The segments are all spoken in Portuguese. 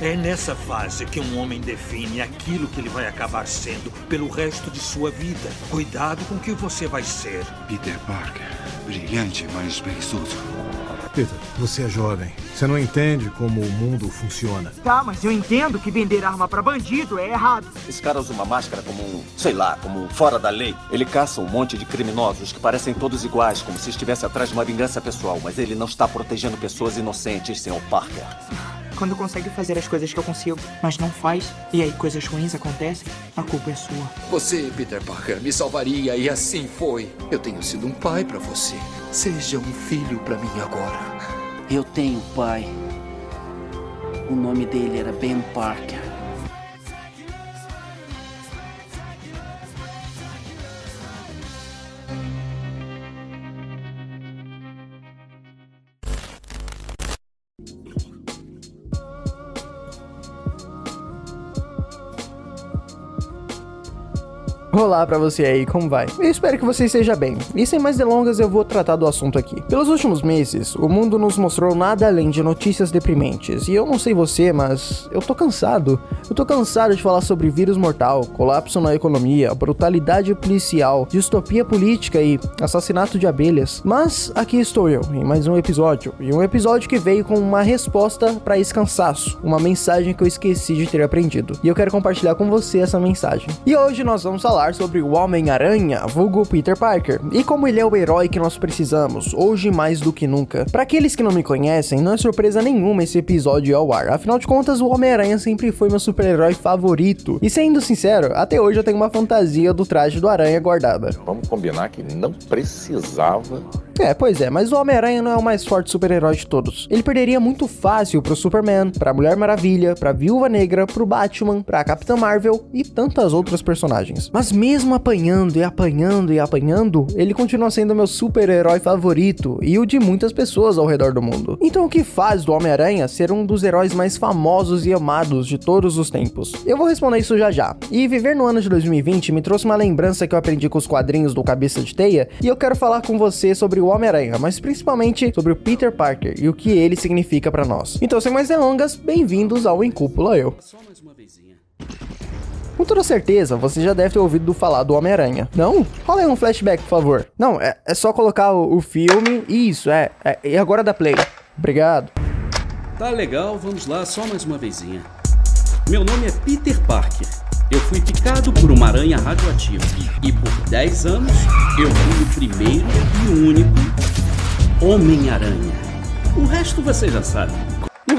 É nessa fase que um homem define aquilo que ele vai acabar sendo pelo resto de sua vida. Cuidado com o que você vai ser. Peter Parker, brilhante, mas preguiçoso. Peter, você é jovem. Você não entende como o mundo funciona. Tá, mas eu entendo que vender arma para bandido é errado. Esse cara usa uma máscara como um, sei lá, como um fora da lei. Ele caça um monte de criminosos que parecem todos iguais, como se estivesse atrás de uma vingança pessoal, mas ele não está protegendo pessoas inocentes, Sr. Parker. Quando consegue fazer as coisas que eu consigo, mas não faz, e aí coisas ruins acontecem, a culpa é sua. Você, Peter Parker, me salvaria e assim foi. Eu tenho sido um pai para você. Seja um filho para mim agora. Eu tenho pai. O nome dele era Ben Parker. Olá pra você aí, como vai? Eu espero que você esteja bem. E sem mais delongas, eu vou tratar do assunto aqui. Pelos últimos meses, o mundo nos mostrou nada além de notícias deprimentes. E eu não sei você, mas eu tô cansado. Eu tô cansado de falar sobre vírus mortal, colapso na economia, brutalidade policial, distopia política e assassinato de abelhas. Mas aqui estou eu, em mais um episódio. E um episódio que veio com uma resposta para esse cansaço, uma mensagem que eu esqueci de ter aprendido. E eu quero compartilhar com você essa mensagem. E hoje nós vamos falar sobre o Homem-Aranha, vulgo Peter Parker, e como ele é o herói que nós precisamos, hoje mais do que nunca. Para aqueles que não me conhecem, não é surpresa nenhuma esse episódio ao ar, afinal de contas, o Homem-Aranha sempre foi meu super-herói favorito. E sendo sincero, até hoje eu tenho uma fantasia do traje do Aranha guardada. Vamos combinar que não precisava é, pois é, mas o Homem-Aranha não é o mais forte super-herói de todos. Ele perderia muito fácil pro Superman, pra Mulher Maravilha, pra Viúva Negra, pro Batman, pra Capitã Marvel e tantas outras personagens. Mas mesmo apanhando e apanhando e apanhando, ele continua sendo meu super-herói favorito e o de muitas pessoas ao redor do mundo. Então o que faz do Homem-Aranha ser um dos heróis mais famosos e amados de todos os tempos? Eu vou responder isso já já. E viver no ano de 2020 me trouxe uma lembrança que eu aprendi com os quadrinhos do Cabeça de Teia e eu quero falar com você sobre o Homem-Aranha, mas principalmente sobre o Peter Parker e o que ele significa para nós. Então, sem mais delongas, bem-vindos ao Em Cúpula Eu. Com toda certeza, você já deve ter ouvido falar do Homem-Aranha. Não? Rola aí um flashback, por favor. Não, é, é só colocar o, o filme. Isso, é, é. E agora dá play. Obrigado. Tá legal, vamos lá, só mais uma vezinha. Meu nome é Peter Parker. Eu fui picado por uma aranha radioativa. E por 10 anos, eu fui o primeiro e único Homem-Aranha. O resto você já sabe.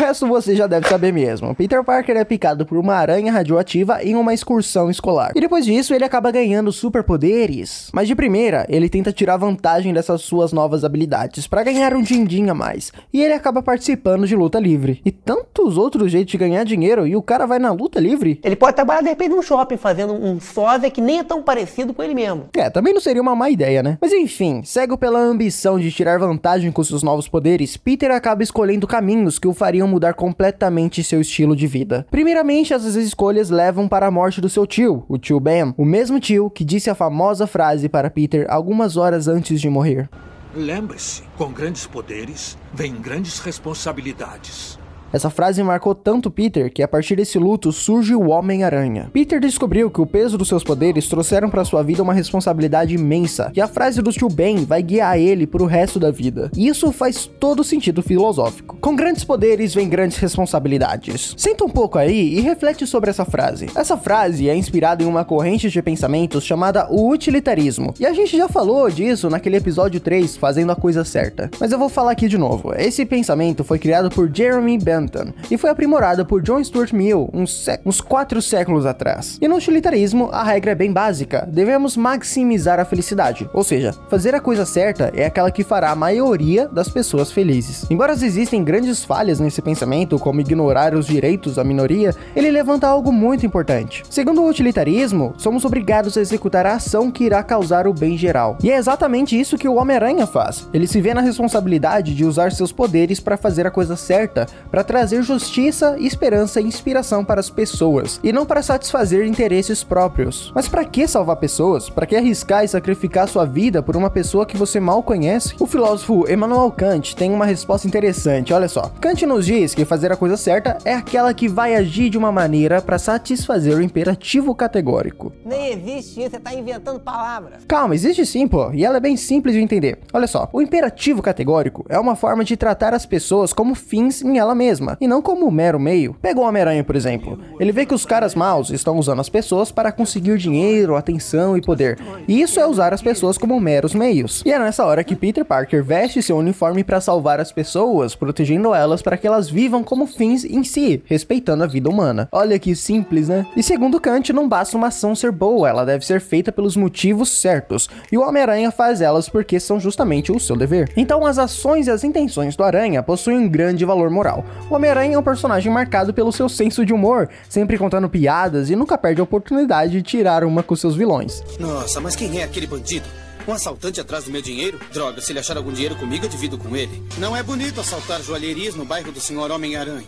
O resto você já deve saber mesmo. Peter Parker é picado por uma aranha radioativa em uma excursão escolar. E depois disso, ele acaba ganhando superpoderes. Mas de primeira, ele tenta tirar vantagem dessas suas novas habilidades para ganhar um din-din a mais. E ele acaba participando de luta livre. E tantos outros jeitos de ganhar dinheiro e o cara vai na luta livre. Ele pode trabalhar de repente num shopping fazendo um sósia que nem é tão parecido com ele mesmo. É, também não seria uma má ideia, né? Mas enfim, cego pela ambição de tirar vantagem com seus novos poderes, Peter acaba escolhendo caminhos que o fariam fariam mudar completamente seu estilo de vida. Primeiramente, essas escolhas levam para a morte do seu tio, o tio Ben, o mesmo tio que disse a famosa frase para Peter algumas horas antes de morrer. Lembre-se, com grandes poderes vem grandes responsabilidades. Essa frase marcou tanto Peter que a partir desse luto surge o Homem-Aranha. Peter descobriu que o peso dos seus poderes trouxeram para sua vida uma responsabilidade imensa, e a frase do tio Ben vai guiar ele pro resto da vida. E isso faz todo sentido filosófico. Com grandes poderes vem grandes responsabilidades. Senta um pouco aí e reflete sobre essa frase. Essa frase é inspirada em uma corrente de pensamentos chamada o utilitarismo. E a gente já falou disso naquele episódio 3, fazendo a coisa certa. Mas eu vou falar aqui de novo. Esse pensamento foi criado por Jeremy Bentham e foi aprimorada por John Stuart Mill uns, uns quatro séculos atrás. E no utilitarismo, a regra é bem básica: devemos maximizar a felicidade, ou seja, fazer a coisa certa é aquela que fará a maioria das pessoas felizes. Embora existem grandes falhas nesse pensamento, como ignorar os direitos da minoria, ele levanta algo muito importante. Segundo o utilitarismo, somos obrigados a executar a ação que irá causar o bem geral. E é exatamente isso que o Homem-Aranha faz. Ele se vê na responsabilidade de usar seus poderes para fazer a coisa certa, para trazer justiça, esperança e inspiração para as pessoas, e não para satisfazer interesses próprios. Mas para que salvar pessoas? Para que arriscar e sacrificar sua vida por uma pessoa que você mal conhece? O filósofo Emmanuel Kant tem uma resposta interessante, olha só. Kant nos diz que fazer a coisa certa é aquela que vai agir de uma maneira para satisfazer o imperativo categórico. Nem existe isso, você tá inventando palavras. Calma, existe sim, pô, e ela é bem simples de entender. Olha só, o imperativo categórico é uma forma de tratar as pessoas como fins em ela mesma, e não como um mero meio. Pega o Homem-Aranha, por exemplo. Ele vê que os caras maus estão usando as pessoas para conseguir dinheiro, atenção e poder. E isso é usar as pessoas como meros meios. E é nessa hora que Peter Parker veste seu uniforme para salvar as pessoas, protegendo elas para que elas vivam como fins em si, respeitando a vida humana. Olha que simples, né? E segundo Kant, não basta uma ação ser boa, ela deve ser feita pelos motivos certos. E o Homem-Aranha faz elas porque são justamente o seu dever. Então as ações e as intenções do Aranha possuem um grande valor moral. O Homem-Aranha é um personagem marcado pelo seu senso de humor, sempre contando piadas e nunca perde a oportunidade de tirar uma com seus vilões. Nossa, mas quem é aquele bandido? Um assaltante atrás do meu dinheiro? Droga, se ele achar algum dinheiro comigo, eu divido com ele. Não é bonito assaltar joalherias no bairro do Senhor Homem-Aranha.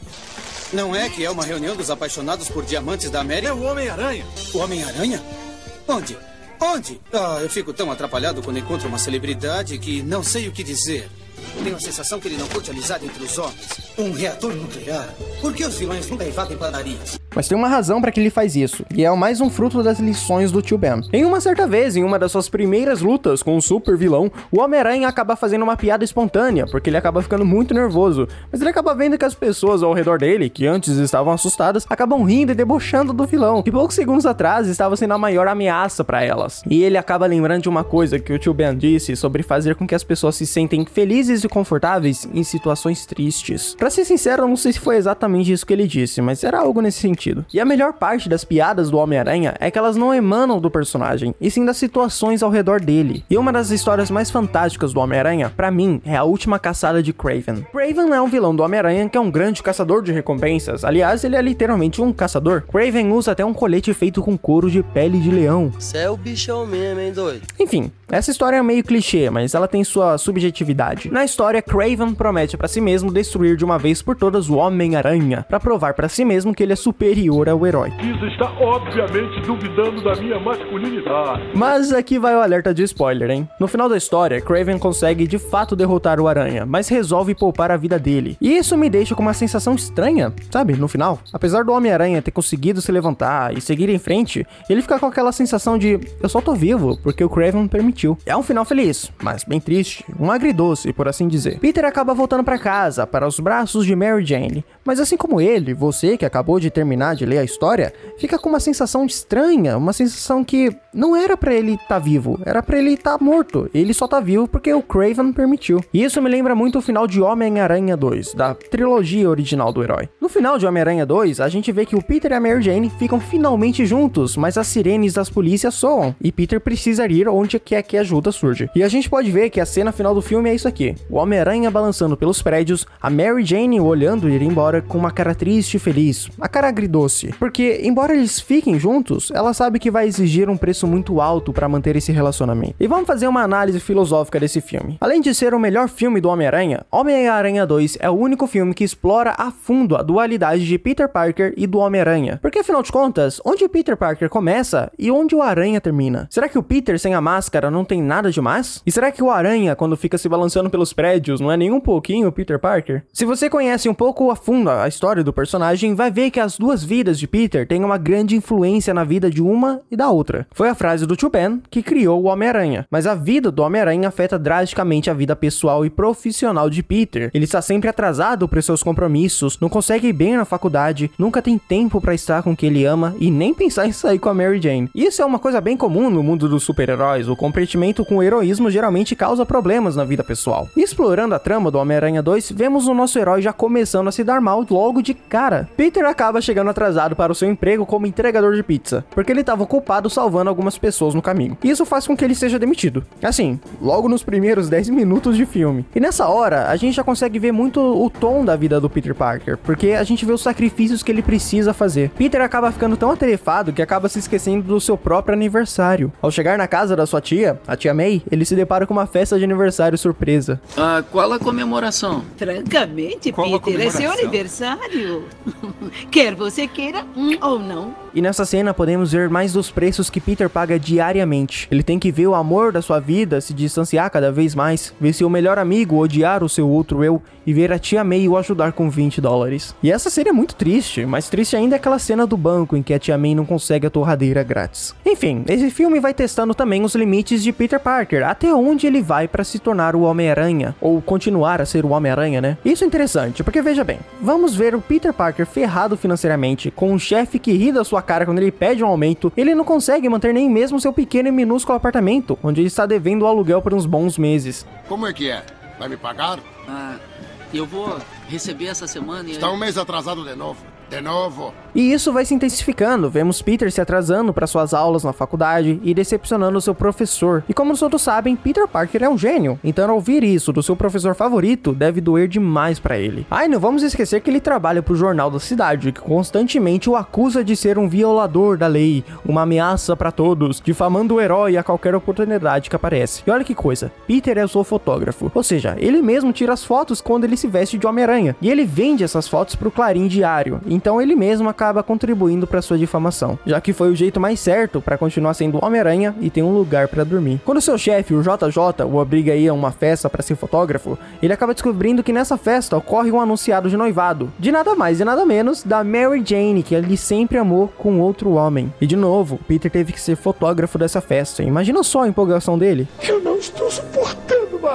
Não é que é uma reunião dos apaixonados por diamantes da América? É o Homem-Aranha. O Homem-Aranha? Onde? Onde? Ah, eu fico tão atrapalhado quando encontro uma celebridade que não sei o que dizer. Tenho a sensação que ele não curte amizade entre os homens. Um reator nuclear? Por que os vilões nunca invadem padarias? Mas tem uma razão para que ele faz isso, e é mais um fruto das lições do tio Ben. Em uma certa vez, em uma das suas primeiras lutas com o super vilão, o Homem-Aranha acaba fazendo uma piada espontânea, porque ele acaba ficando muito nervoso. Mas ele acaba vendo que as pessoas ao redor dele, que antes estavam assustadas, acabam rindo e debochando do vilão, que poucos segundos atrás estava sendo a maior ameaça para elas. E ele acaba lembrando de uma coisa que o tio Ben disse sobre fazer com que as pessoas se sentem felizes e confortáveis em situações tristes. Para ser sincero, não sei se foi exatamente isso que ele disse, mas era algo nesse sentido. E a melhor parte das piadas do Homem-Aranha é que elas não emanam do personagem, e sim das situações ao redor dele. E uma das histórias mais fantásticas do Homem-Aranha, para mim, é a última caçada de Craven. Craven é um vilão do Homem-Aranha que é um grande caçador de recompensas. Aliás, ele é literalmente um caçador. Craven usa até um colete feito com couro de pele de leão. Cê é o bichão mesmo, hein, doido? Enfim, essa história é meio clichê, mas ela tem sua subjetividade. Na história, Craven promete para si mesmo destruir de uma vez por todas o Homem-Aranha, para provar para si mesmo que ele é superior ao herói. Isso está obviamente duvidando da minha masculinidade. Mas aqui vai o alerta de spoiler, hein? No final da história, Craven consegue de fato derrotar o Aranha, mas resolve poupar a vida dele. E isso me deixa com uma sensação estranha, sabe? No final, apesar do Homem-Aranha ter conseguido se levantar e seguir em frente, ele fica com aquela sensação de eu só tô vivo porque o Craven permitiu. É um final feliz, mas bem triste, um agridoce, por assim dizer. Peter acaba voltando para casa, para os braços de Mary Jane, mas assim como ele, você que acabou de terminar de ler a história, fica com uma sensação estranha, uma sensação que não era para ele estar tá vivo, era para ele estar tá morto. Ele só tá vivo porque o Craven permitiu. E isso me lembra muito o final de Homem-Aranha 2, da trilogia original do herói. No final de Homem-Aranha 2, a gente vê que o Peter e a Mary Jane ficam finalmente juntos, mas as sirenes das polícias soam e Peter precisa ir onde quer que a ajuda surge. E a gente pode ver que a cena final do filme é isso aqui: o Homem-Aranha balançando pelos prédios, a Mary Jane olhando ir embora com uma cara triste e feliz, a cara agridoce. Porque, embora eles fiquem juntos, ela sabe que vai exigir um preço muito alto para manter esse relacionamento. E vamos fazer uma análise filosófica desse filme. Além de ser o melhor filme do Homem-Aranha, Homem-Aranha 2 é o único filme que explora a fundo a dualidade de Peter Parker e do Homem-Aranha. Porque afinal de contas, onde Peter Parker começa e onde o Aranha termina? Será que o Peter sem a máscara não tem nada demais? E será que o Aranha, quando fica se balançando pelos prédios, não é nem um pouquinho Peter Parker? Se você conhece um pouco a fundo a história do personagem, vai ver que as duas vidas de Peter têm uma grande influência na vida de uma e da outra. Foi a frase do Tio Ben que criou o Homem-Aranha. Mas a vida do Homem-Aranha afeta drasticamente a vida pessoal e profissional de Peter. Ele está sempre atrasado para seus compromissos, não consegue ir bem na faculdade, nunca tem tempo para estar com quem ele ama e nem pensar em sair com a Mary Jane. Isso é uma coisa bem comum no mundo dos super-heróis. O comprometimento com o heroísmo geralmente causa problemas na vida pessoal. Explorando a trama do Homem-Aranha 2, vemos o nosso herói já começando a se dar mal logo de cara. Peter acaba chegando chegando atrasado para o seu emprego como entregador de pizza, porque ele estava ocupado salvando algumas pessoas no caminho. E isso faz com que ele seja demitido. Assim, logo nos primeiros 10 minutos de filme. E nessa hora, a gente já consegue ver muito o tom da vida do Peter Parker, porque a gente vê os sacrifícios que ele precisa fazer. Peter acaba ficando tão atarefado que acaba se esquecendo do seu próprio aniversário. Ao chegar na casa da sua tia, a tia May, ele se depara com uma festa de aniversário surpresa. Ah, qual a comemoração? Francamente, Qual Peter, é seu aniversário. Quer você queira hum, ou não. E nessa cena podemos ver mais dos preços que Peter paga diariamente. Ele tem que ver o amor da sua vida se distanciar cada vez mais, ver seu melhor amigo odiar o seu outro eu e ver a tia May o ajudar com 20 dólares. E essa cena é muito triste, mas triste ainda é aquela cena do banco em que a tia May não consegue a torradeira grátis. Enfim, esse filme vai testando também os limites de Peter Parker, até onde ele vai para se tornar o Homem-Aranha, ou continuar a ser o Homem-Aranha, né? Isso é interessante, porque veja bem, vamos ver o Peter Parker ferrado financeiramente, com um chefe que ri da sua cara quando ele pede um aumento, ele não consegue manter nem mesmo seu pequeno e minúsculo apartamento, onde ele está devendo o aluguel por uns bons meses. Como é que é? Vai me pagar? Ah, eu vou receber essa semana e... Está um mês atrasado de novo. De novo. E isso vai se intensificando. Vemos Peter se atrasando para suas aulas na faculdade e decepcionando seu professor. E como todos sabem, Peter Parker é um gênio. Então, ouvir isso do seu professor favorito, deve doer demais para ele. E não vamos esquecer que ele trabalha pro jornal da cidade, que constantemente o acusa de ser um violador da lei, uma ameaça para todos, difamando o herói a qualquer oportunidade que aparece. E olha que coisa, Peter é o seu fotógrafo, ou seja, ele mesmo tira as fotos quando ele se veste de Homem-Aranha. E ele vende essas fotos pro Clarim Diário. Então ele mesmo acaba contribuindo para sua difamação, já que foi o jeito mais certo para continuar sendo Homem-Aranha e ter um lugar para dormir. Quando seu chefe, o JJ, o obriga a ir a uma festa para ser fotógrafo, ele acaba descobrindo que nessa festa ocorre um anunciado de noivado, de nada mais e nada menos da Mary Jane, que ele sempre amou com outro homem. E de novo, Peter teve que ser fotógrafo dessa festa. Imagina só a empolgação dele. Eu não estou suportando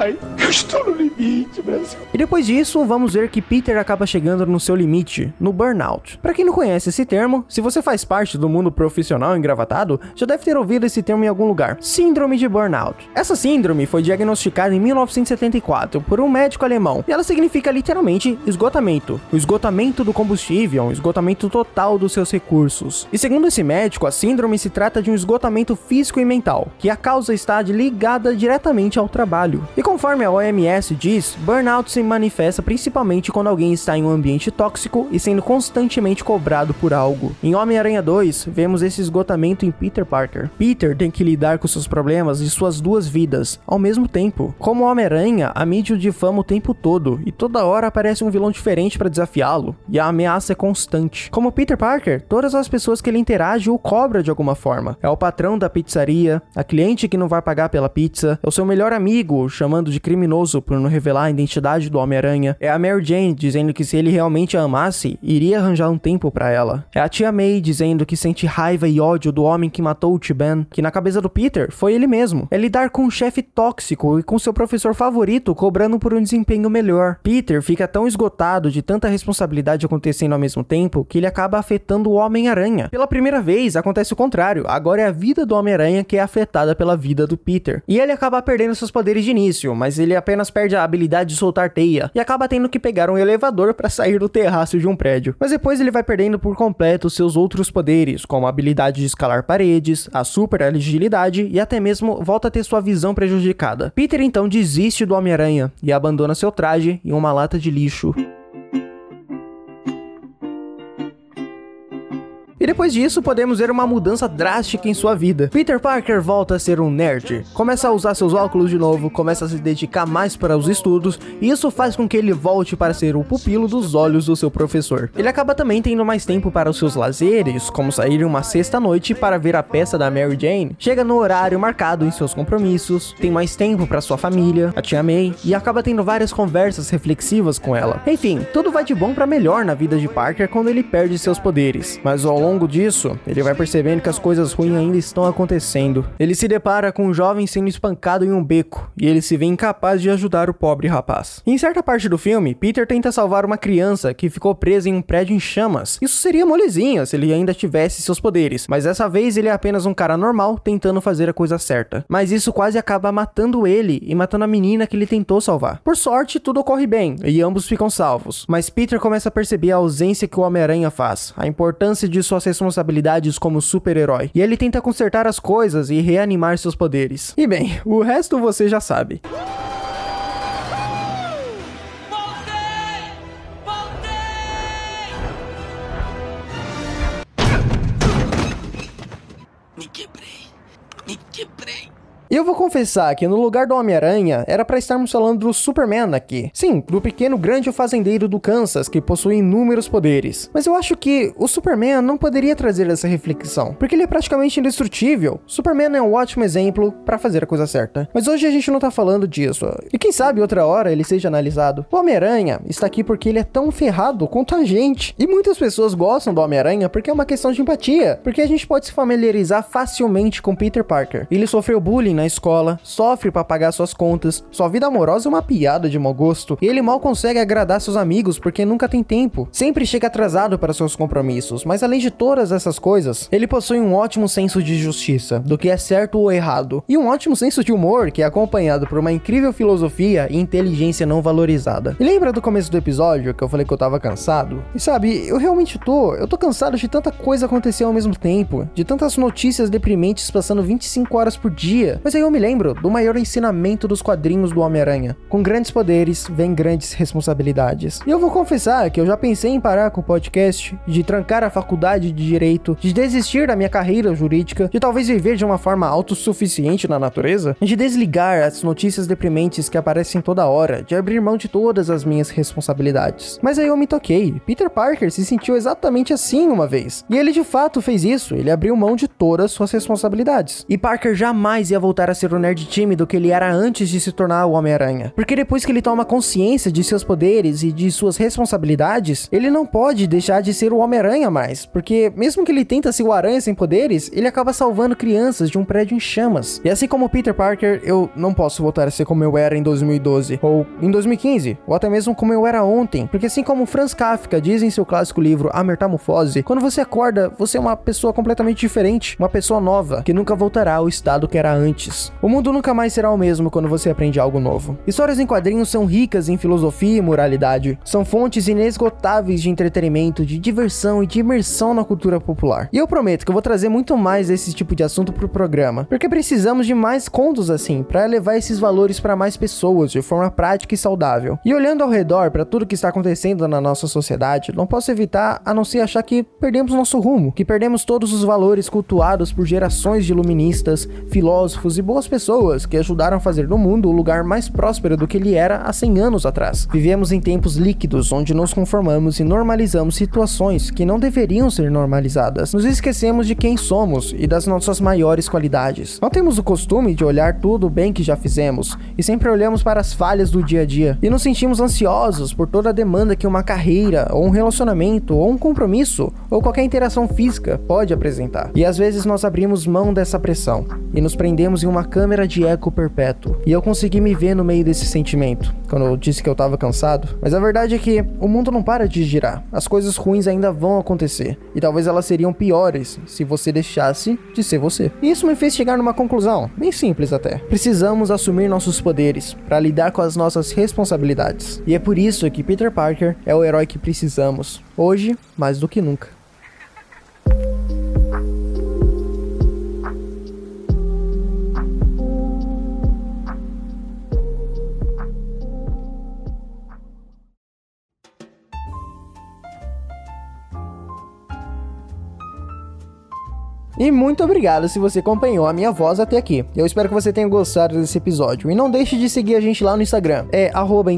mais. Eu estou no limite, Brasil. E depois disso, vamos ver que Peter acaba chegando no seu limite, no burnout. Para quem não conhece esse termo, se você faz parte do mundo profissional engravatado, já deve ter ouvido esse termo em algum lugar. Síndrome de burnout. Essa síndrome foi diagnosticada em 1974 por um médico alemão, e ela significa literalmente esgotamento. O esgotamento do combustível, o esgotamento total dos seus recursos. E segundo esse médico, a síndrome se trata de um esgotamento físico e mental, que a causa está ligada diretamente ao trabalho. E conforme a OMS diz, burnout se manifesta principalmente quando alguém está em um ambiente tóxico e sendo constantemente cobrado por algo. Em Homem-Aranha 2, vemos esse esgotamento em Peter Parker. Peter tem que lidar com seus problemas e suas duas vidas ao mesmo tempo. Como Homem-Aranha, a mídia o difama o tempo todo e toda hora aparece um vilão diferente para desafiá-lo, e a ameaça é constante. Como Peter Parker, todas as pessoas que ele interage o cobra de alguma forma. É o patrão da pizzaria, a cliente que não vai pagar pela pizza, é o seu melhor amigo chamando de criminoso por não revelar a identidade do Homem-Aranha, é a Mary Jane dizendo que se ele realmente a amasse, iria arranjar um tempo para ela. É a tia May dizendo que sente raiva e ódio do homem que matou o T-Ben, que na cabeça do Peter foi ele mesmo. É lidar com um chefe tóxico e com seu professor favorito cobrando por um desempenho melhor. Peter fica tão esgotado de tanta responsabilidade acontecendo ao mesmo tempo que ele acaba afetando o Homem-Aranha. Pela primeira vez, acontece o contrário. Agora é a vida do Homem-Aranha que é afetada pela vida do Peter. E ele acaba perdendo seus poderes de início, mas ele apenas perde a habilidade de soltar teia e acaba tendo que pegar um elevador para sair do terraço de um prédio. Mas depois ele vai perdendo por completo seus outros poderes, como a habilidade de escalar paredes, a super agilidade e até mesmo volta a ter sua visão prejudicada. Peter então desiste do Homem-Aranha e abandona seu traje em uma lata de lixo. E depois disso, podemos ver uma mudança drástica em sua vida. Peter Parker volta a ser um nerd, começa a usar seus óculos de novo, começa a se dedicar mais para os estudos, e isso faz com que ele volte para ser o pupilo dos olhos do seu professor. Ele acaba também tendo mais tempo para os seus lazeres, como sair uma sexta-noite para ver a peça da Mary Jane, chega no horário marcado em seus compromissos, tem mais tempo para sua família, a tia May, e acaba tendo várias conversas reflexivas com ela. Enfim, tudo vai de bom para melhor na vida de Parker quando ele perde seus poderes, mas ao longo longo disso, ele vai percebendo que as coisas ruins ainda estão acontecendo. Ele se depara com um jovem sendo espancado em um beco e ele se vê incapaz de ajudar o pobre rapaz. Em certa parte do filme, Peter tenta salvar uma criança que ficou presa em um prédio em chamas. Isso seria molezinha se ele ainda tivesse seus poderes, mas dessa vez ele é apenas um cara normal tentando fazer a coisa certa. Mas isso quase acaba matando ele e matando a menina que ele tentou salvar. Por sorte, tudo ocorre bem e ambos ficam salvos. Mas Peter começa a perceber a ausência que o Homem-Aranha faz, a importância de suas responsabilidades como super-herói, e ele tenta consertar as coisas e reanimar seus poderes. E bem, o resto você já sabe. E eu vou confessar que no lugar do Homem-Aranha era para estarmos falando do Superman aqui. Sim, do pequeno grande fazendeiro do Kansas que possui inúmeros poderes. Mas eu acho que o Superman não poderia trazer essa reflexão, porque ele é praticamente indestrutível. Superman é um ótimo exemplo para fazer a coisa certa. Mas hoje a gente não tá falando disso. E quem sabe outra hora ele seja analisado. O Homem-Aranha está aqui porque ele é tão ferrado quanto a gente. E muitas pessoas gostam do Homem-Aranha porque é uma questão de empatia, porque a gente pode se familiarizar facilmente com Peter Parker. Ele sofreu bullying na escola, sofre para pagar suas contas, sua vida amorosa é uma piada de mau gosto, e ele mal consegue agradar seus amigos porque nunca tem tempo. Sempre chega atrasado para seus compromissos, mas além de todas essas coisas, ele possui um ótimo senso de justiça, do que é certo ou errado, e um ótimo senso de humor que é acompanhado por uma incrível filosofia e inteligência não valorizada. E lembra do começo do episódio que eu falei que eu tava cansado? E sabe, eu realmente tô, eu tô cansado de tanta coisa acontecer ao mesmo tempo, de tantas notícias deprimentes passando 25 horas por dia. Mas aí eu me lembro do maior ensinamento dos quadrinhos do Homem-Aranha. Com grandes poderes, vem grandes responsabilidades. E eu vou confessar que eu já pensei em parar com o podcast, de trancar a faculdade de direito, de desistir da minha carreira jurídica, de talvez viver de uma forma autossuficiente na natureza, de desligar as notícias deprimentes que aparecem toda hora, de abrir mão de todas as minhas responsabilidades. Mas aí eu me toquei. Peter Parker se sentiu exatamente assim uma vez. E ele de fato fez isso, ele abriu mão de todas suas responsabilidades. E Parker jamais ia voltar a ser o nerd tímido que ele era antes de se tornar o Homem-Aranha. Porque depois que ele toma consciência de seus poderes e de suas responsabilidades, ele não pode deixar de ser o Homem-Aranha mais. Porque mesmo que ele tenta ser o Aranha sem poderes, ele acaba salvando crianças de um prédio em chamas. E assim como Peter Parker, eu não posso voltar a ser como eu era em 2012, ou em 2015, ou até mesmo como eu era ontem. Porque assim como Franz Kafka diz em seu clássico livro A Metamorfose, quando você acorda, você é uma pessoa completamente diferente, uma pessoa nova, que nunca voltará ao estado que era antes. O mundo nunca mais será o mesmo quando você aprende algo novo. Histórias em quadrinhos são ricas em filosofia e moralidade. São fontes inesgotáveis de entretenimento, de diversão e de imersão na cultura popular. E eu prometo que eu vou trazer muito mais desse tipo de assunto pro programa, porque precisamos de mais contos assim para levar esses valores para mais pessoas de forma prática e saudável. E olhando ao redor para tudo que está acontecendo na nossa sociedade, não posso evitar a não ser achar que perdemos nosso rumo, que perdemos todos os valores cultuados por gerações de iluministas, filósofos e boas pessoas que ajudaram a fazer do mundo o lugar mais próspero do que ele era há 100 anos atrás. Vivemos em tempos líquidos onde nos conformamos e normalizamos situações que não deveriam ser normalizadas. Nos esquecemos de quem somos e das nossas maiores qualidades. Não temos o costume de olhar tudo o bem que já fizemos e sempre olhamos para as falhas do dia a dia e nos sentimos ansiosos por toda a demanda que uma carreira, ou um relacionamento, ou um compromisso, ou qualquer interação física pode apresentar. E às vezes nós abrimos mão dessa pressão e nos prendemos em uma câmera de eco perpétuo. E eu consegui me ver no meio desse sentimento, quando eu disse que eu tava cansado. Mas a verdade é que o mundo não para de girar. As coisas ruins ainda vão acontecer. E talvez elas seriam piores se você deixasse de ser você. E isso me fez chegar numa conclusão, bem simples até. Precisamos assumir nossos poderes para lidar com as nossas responsabilidades. E é por isso que Peter Parker é o herói que precisamos, hoje mais do que nunca. E muito obrigado se você acompanhou a minha voz até aqui. Eu espero que você tenha gostado desse episódio. E não deixe de seguir a gente lá no Instagram. É arroba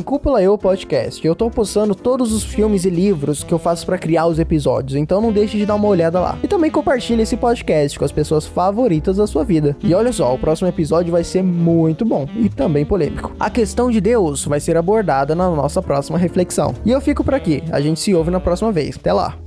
Podcast. Eu tô postando todos os filmes e livros que eu faço para criar os episódios. Então não deixe de dar uma olhada lá. E também compartilhe esse podcast com as pessoas favoritas da sua vida. E olha só, o próximo episódio vai ser muito bom e também polêmico. A questão de Deus vai ser abordada na nossa próxima reflexão. E eu fico por aqui. A gente se ouve na próxima vez. Até lá.